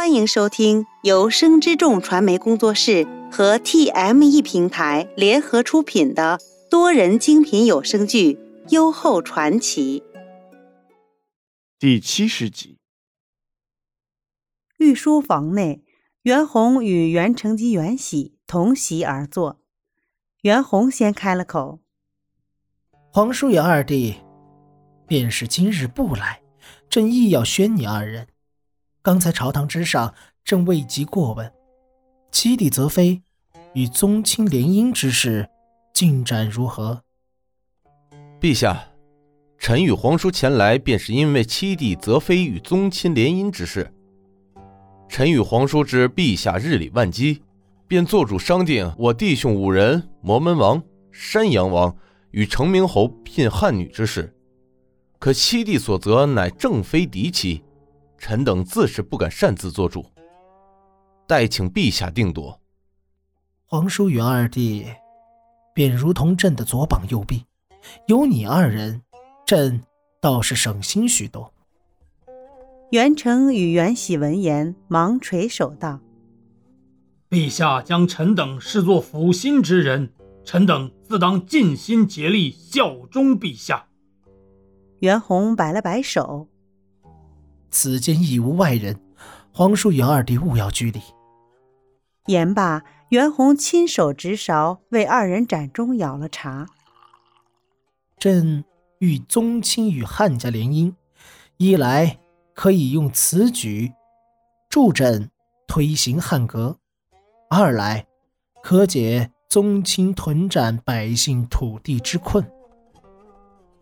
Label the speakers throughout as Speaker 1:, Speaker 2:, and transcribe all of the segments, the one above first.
Speaker 1: 欢迎收听由生之众传媒工作室和 TME 平台联合出品的多人精品有声剧《优厚传奇》
Speaker 2: 第七十集。
Speaker 1: 御书房内，袁弘与袁成基、袁喜同席而坐。袁弘先开了口：“
Speaker 3: 皇叔与二弟，便是今日不来，朕亦要宣你二人。”刚才朝堂之上，正未及过问，七弟泽妃与宗亲联姻之事进展如何？
Speaker 4: 陛下，臣与皇叔前来，便是因为七弟泽妃与宗亲联姻之事。臣与皇叔知陛下日理万机，便做主商定，我弟兄五人，摩门王、山阳王与成明侯聘汉女之事。可七弟所择乃正妃嫡妻。臣等自是不敢擅自做主，待请陛下定夺。
Speaker 3: 皇叔与二弟，便如同朕的左膀右臂，有你二人，朕倒是省心许多。
Speaker 1: 袁成与袁喜闻言，忙垂手道：“
Speaker 5: 陛下将臣等视作辅心之人，臣等自当尽心竭力效忠陛下。”
Speaker 1: 袁弘摆了摆手。
Speaker 3: 此间已无外人，皇叔与二弟勿要拘礼。
Speaker 1: 言罢，袁弘亲手执勺为二人盏中舀了茶。
Speaker 3: 朕欲宗亲与汉家联姻，一来可以用此举助朕推行汉格，二来可解宗亲屯占百姓土地之困。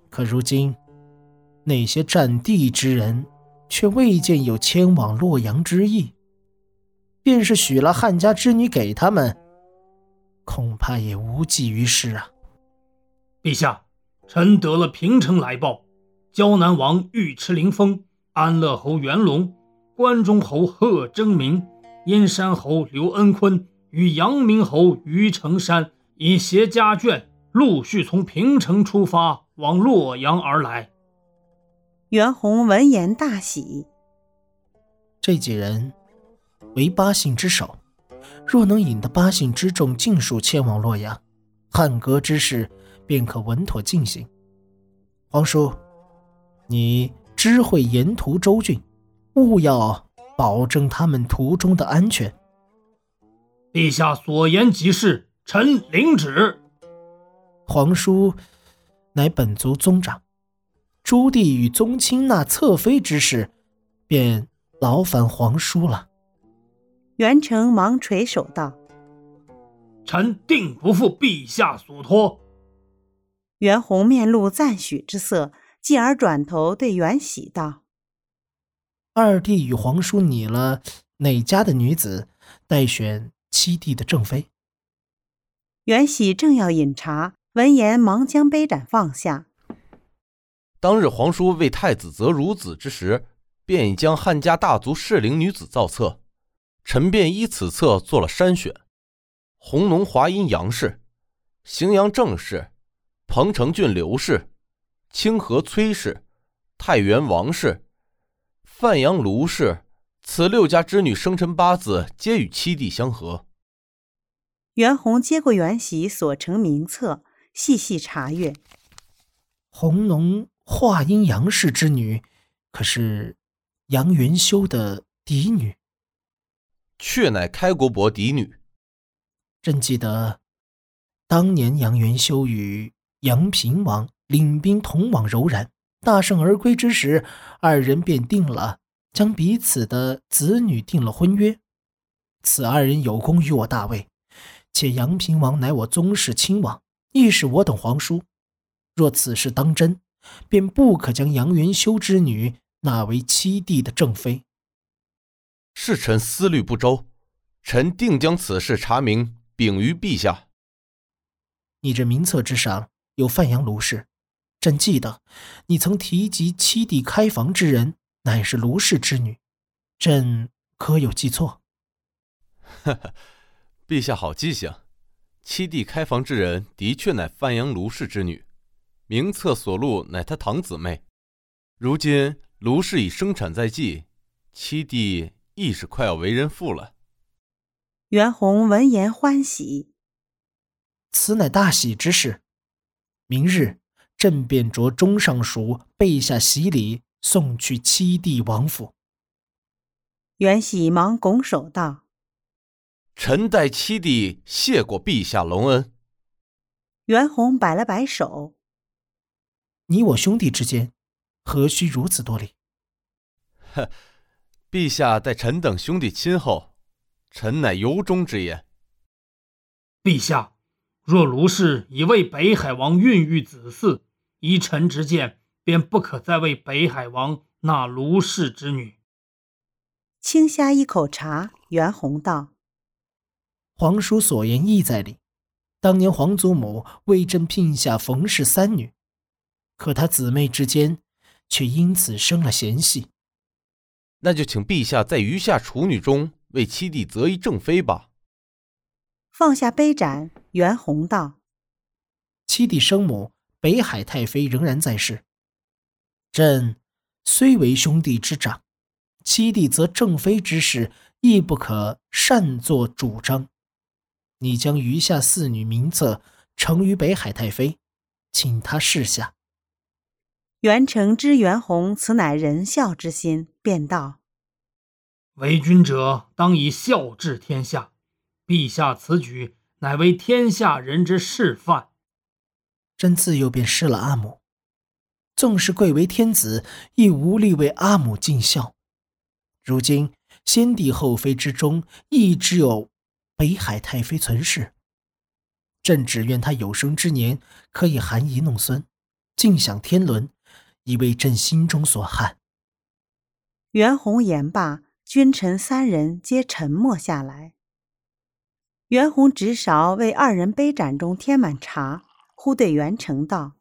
Speaker 3: 可如今那些占地之人。却未见有迁往洛阳之意，便是许了汉家之女给他们，恐怕也无济于事啊！
Speaker 5: 陛下，臣得了平城来报，胶南王尉迟凌风、安乐侯元龙、关中侯贺征明、燕山侯刘恩坤与阳明侯于成山，已携家眷陆续从平城出发，往洛阳而来。
Speaker 1: 袁弘闻言大喜，
Speaker 3: 这几人为八姓之首，若能引得八姓之众尽数迁往洛阳，汉革之事便可稳妥进行。皇叔，你知会沿途州郡，务要保证他们途中的安全。
Speaker 5: 陛下所言极是，臣领旨。
Speaker 3: 皇叔乃本族宗长。朱棣与宗亲那侧妃之事，便劳烦皇叔了。
Speaker 1: 袁成忙垂手道：“
Speaker 5: 臣定不负陛下所托。”
Speaker 1: 袁弘面露赞许之色，继而转头对袁喜道：“
Speaker 3: 二弟与皇叔拟了哪家的女子，待选七弟的正妃？”
Speaker 1: 袁喜正要饮茶，闻言忙将杯盏放下。
Speaker 4: 当日皇叔为太子择孺子之时，便已将汉家大族适龄女子造册，臣便依此册做了筛选。弘农华阴杨氏、荥阳郑氏、彭城郡刘氏、清河崔氏、太原王氏、范阳卢氏，此六家之女生辰八字皆与七弟相合。
Speaker 1: 袁弘接过袁喜所呈名册，细细查阅。
Speaker 3: 弘农。华阴杨氏之女，可是杨元修的嫡女？
Speaker 4: 确乃开国伯嫡女。
Speaker 3: 朕记得，当年杨元修与杨平王领兵同往柔然，大胜而归之时，二人便定了将彼此的子女定了婚约。此二人有功于我大魏，且杨平王乃我宗室亲王，亦是我等皇叔。若此事当真，便不可将杨元修之女纳为七弟的正妃。
Speaker 4: 是臣思虑不周，臣定将此事查明，禀于陛下。
Speaker 3: 你这名册之上有范阳卢氏，朕记得你曾提及七弟开房之人乃是卢氏之女，朕可有记错？
Speaker 4: 哈哈，陛下好记性，七弟开房之人的确乃范阳卢氏之女。名册所录乃他堂姊妹，如今卢氏已生产在即，七弟亦是快要为人父了。
Speaker 1: 袁弘闻言欢喜，
Speaker 3: 此乃大喜之事。明日，朕便着中尚书备下喜礼，送去七弟王府。
Speaker 1: 袁喜忙拱手道：“
Speaker 4: 臣代七弟谢过陛下隆恩。”
Speaker 1: 袁弘摆了摆手：“
Speaker 3: 你我兄弟之间，何须如此多礼？”
Speaker 4: 呵，陛下待臣等兄弟亲厚，臣乃由衷之言。
Speaker 5: 陛下。若卢氏已为北海王孕育子嗣，依臣之见，便不可再为北海王纳卢氏之女。
Speaker 1: 轻呷一口茶，袁弘道：“
Speaker 3: 皇叔所言意在理。当年皇祖母为朕聘下冯氏三女，可他姊妹之间却因此生了嫌隙。
Speaker 4: 那就请陛下在余下处女中为七弟择一正妃吧。”
Speaker 1: 放下杯盏，袁弘道：“
Speaker 3: 七弟生母北海太妃仍然在世，朕虽为兄弟之长，七弟则正妃之事，亦不可擅作主张。你将余下四女名册呈于北海太妃，请她示下。”
Speaker 1: 袁成知袁弘此乃仁孝之心，便道：“
Speaker 5: 为君者，当以孝治天下。”陛下此举乃为天下人之示范。
Speaker 3: 朕自幼便失了阿母，纵是贵为天子，亦无力为阿母尽孝。如今先帝后妃之中，亦只有北海太妃存世。朕只愿他有生之年可以含饴弄孙，尽享天伦，以为朕心中所憾。
Speaker 1: 袁弘言罢，君臣三人皆沉默下来。袁弘执勺为二人杯盏中添满茶，忽对袁成道：“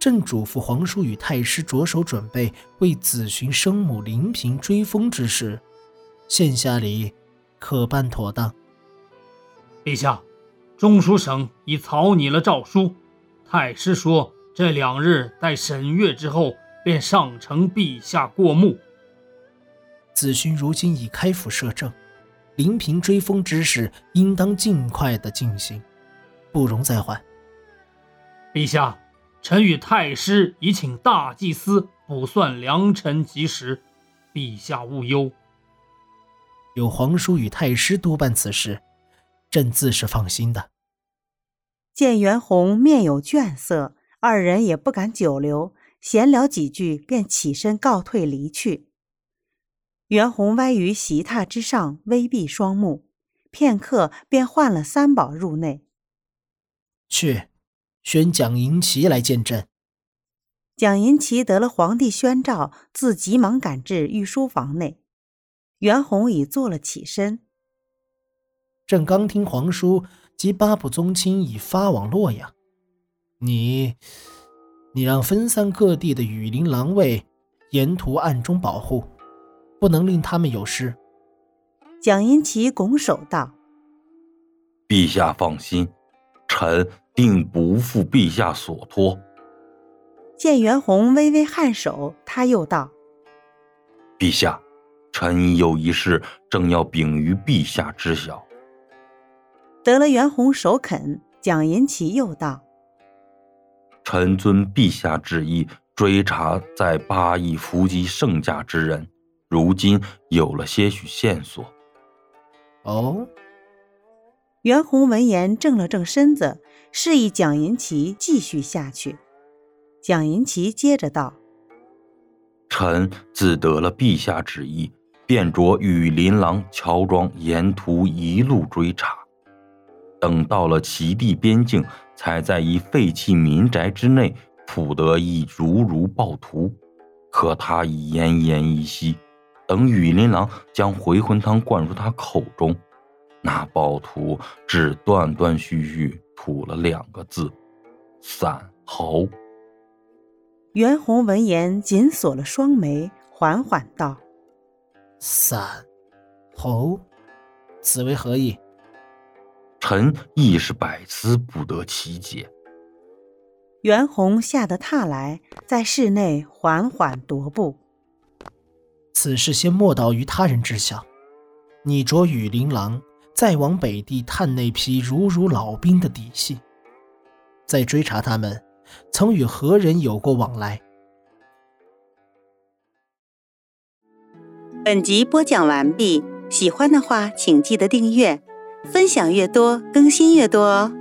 Speaker 3: 朕嘱咐皇叔与太师着手准备为子寻生母临平追封之事，现下礼可办妥当。”
Speaker 5: 陛下，中书省已草拟了诏书，太师说这两日待审阅之后，便上呈陛下过目。
Speaker 3: 子勋如今已开府摄政。临平追封之事，应当尽快的进行，不容再缓。
Speaker 5: 陛下，臣与太师已请大祭司卜算良辰吉时，陛下勿忧。
Speaker 3: 有皇叔与太师督办此事，朕自是放心的。
Speaker 1: 见袁弘面有倦色，二人也不敢久留，闲聊几句，便起身告退离去。袁弘歪于席榻之上，微闭双目，片刻便唤了三宝入内。
Speaker 3: 去，宣蒋银奇来见朕。
Speaker 1: 蒋银奇得了皇帝宣诏，自急忙赶至御书房内。袁弘已坐了起身。
Speaker 3: 朕刚听皇叔及八部宗亲已发往洛阳，你，你让分散各地的羽林狼卫沿途暗中保护。不能令他们有失。
Speaker 1: 蒋银奇拱手道：“
Speaker 6: 陛下放心，臣定不负陛下所托。”
Speaker 1: 见袁弘微微颔首，他又道：“
Speaker 6: 陛下，臣有一事，正要禀于陛下知晓。”
Speaker 1: 得了袁弘首肯，蒋银奇又道：“
Speaker 6: 臣遵陛下旨意，追查在八邑伏击圣驾之人。”如今有了些许线索。
Speaker 3: 哦，
Speaker 1: 袁弘闻言正了正身子，示意蒋银奇继续下去。蒋银奇接着道：“
Speaker 6: 臣自得了陛下旨意，便着羽林郎乔装，沿途一路追查。等到了齐地边境，才在一废弃民宅之内捕得一如如暴徒，可他已奄奄一息。”等雨林狼将回魂汤灌入他口中，那暴徒只断断续续吐了两个字：“散猴。”
Speaker 1: 袁弘闻言紧锁了双眉，缓缓道：“
Speaker 3: 散猴，此为何意？”
Speaker 6: 臣亦是百思不得其解。
Speaker 1: 袁弘吓得踏来，在室内缓缓踱步。
Speaker 3: 此事先莫道于他人知晓。你着羽林郎再往北地探那批如如老兵的底细，再追查他们曾与何人有过往来。
Speaker 1: 本集播讲完毕，喜欢的话请记得订阅，分享越多更新越多哦。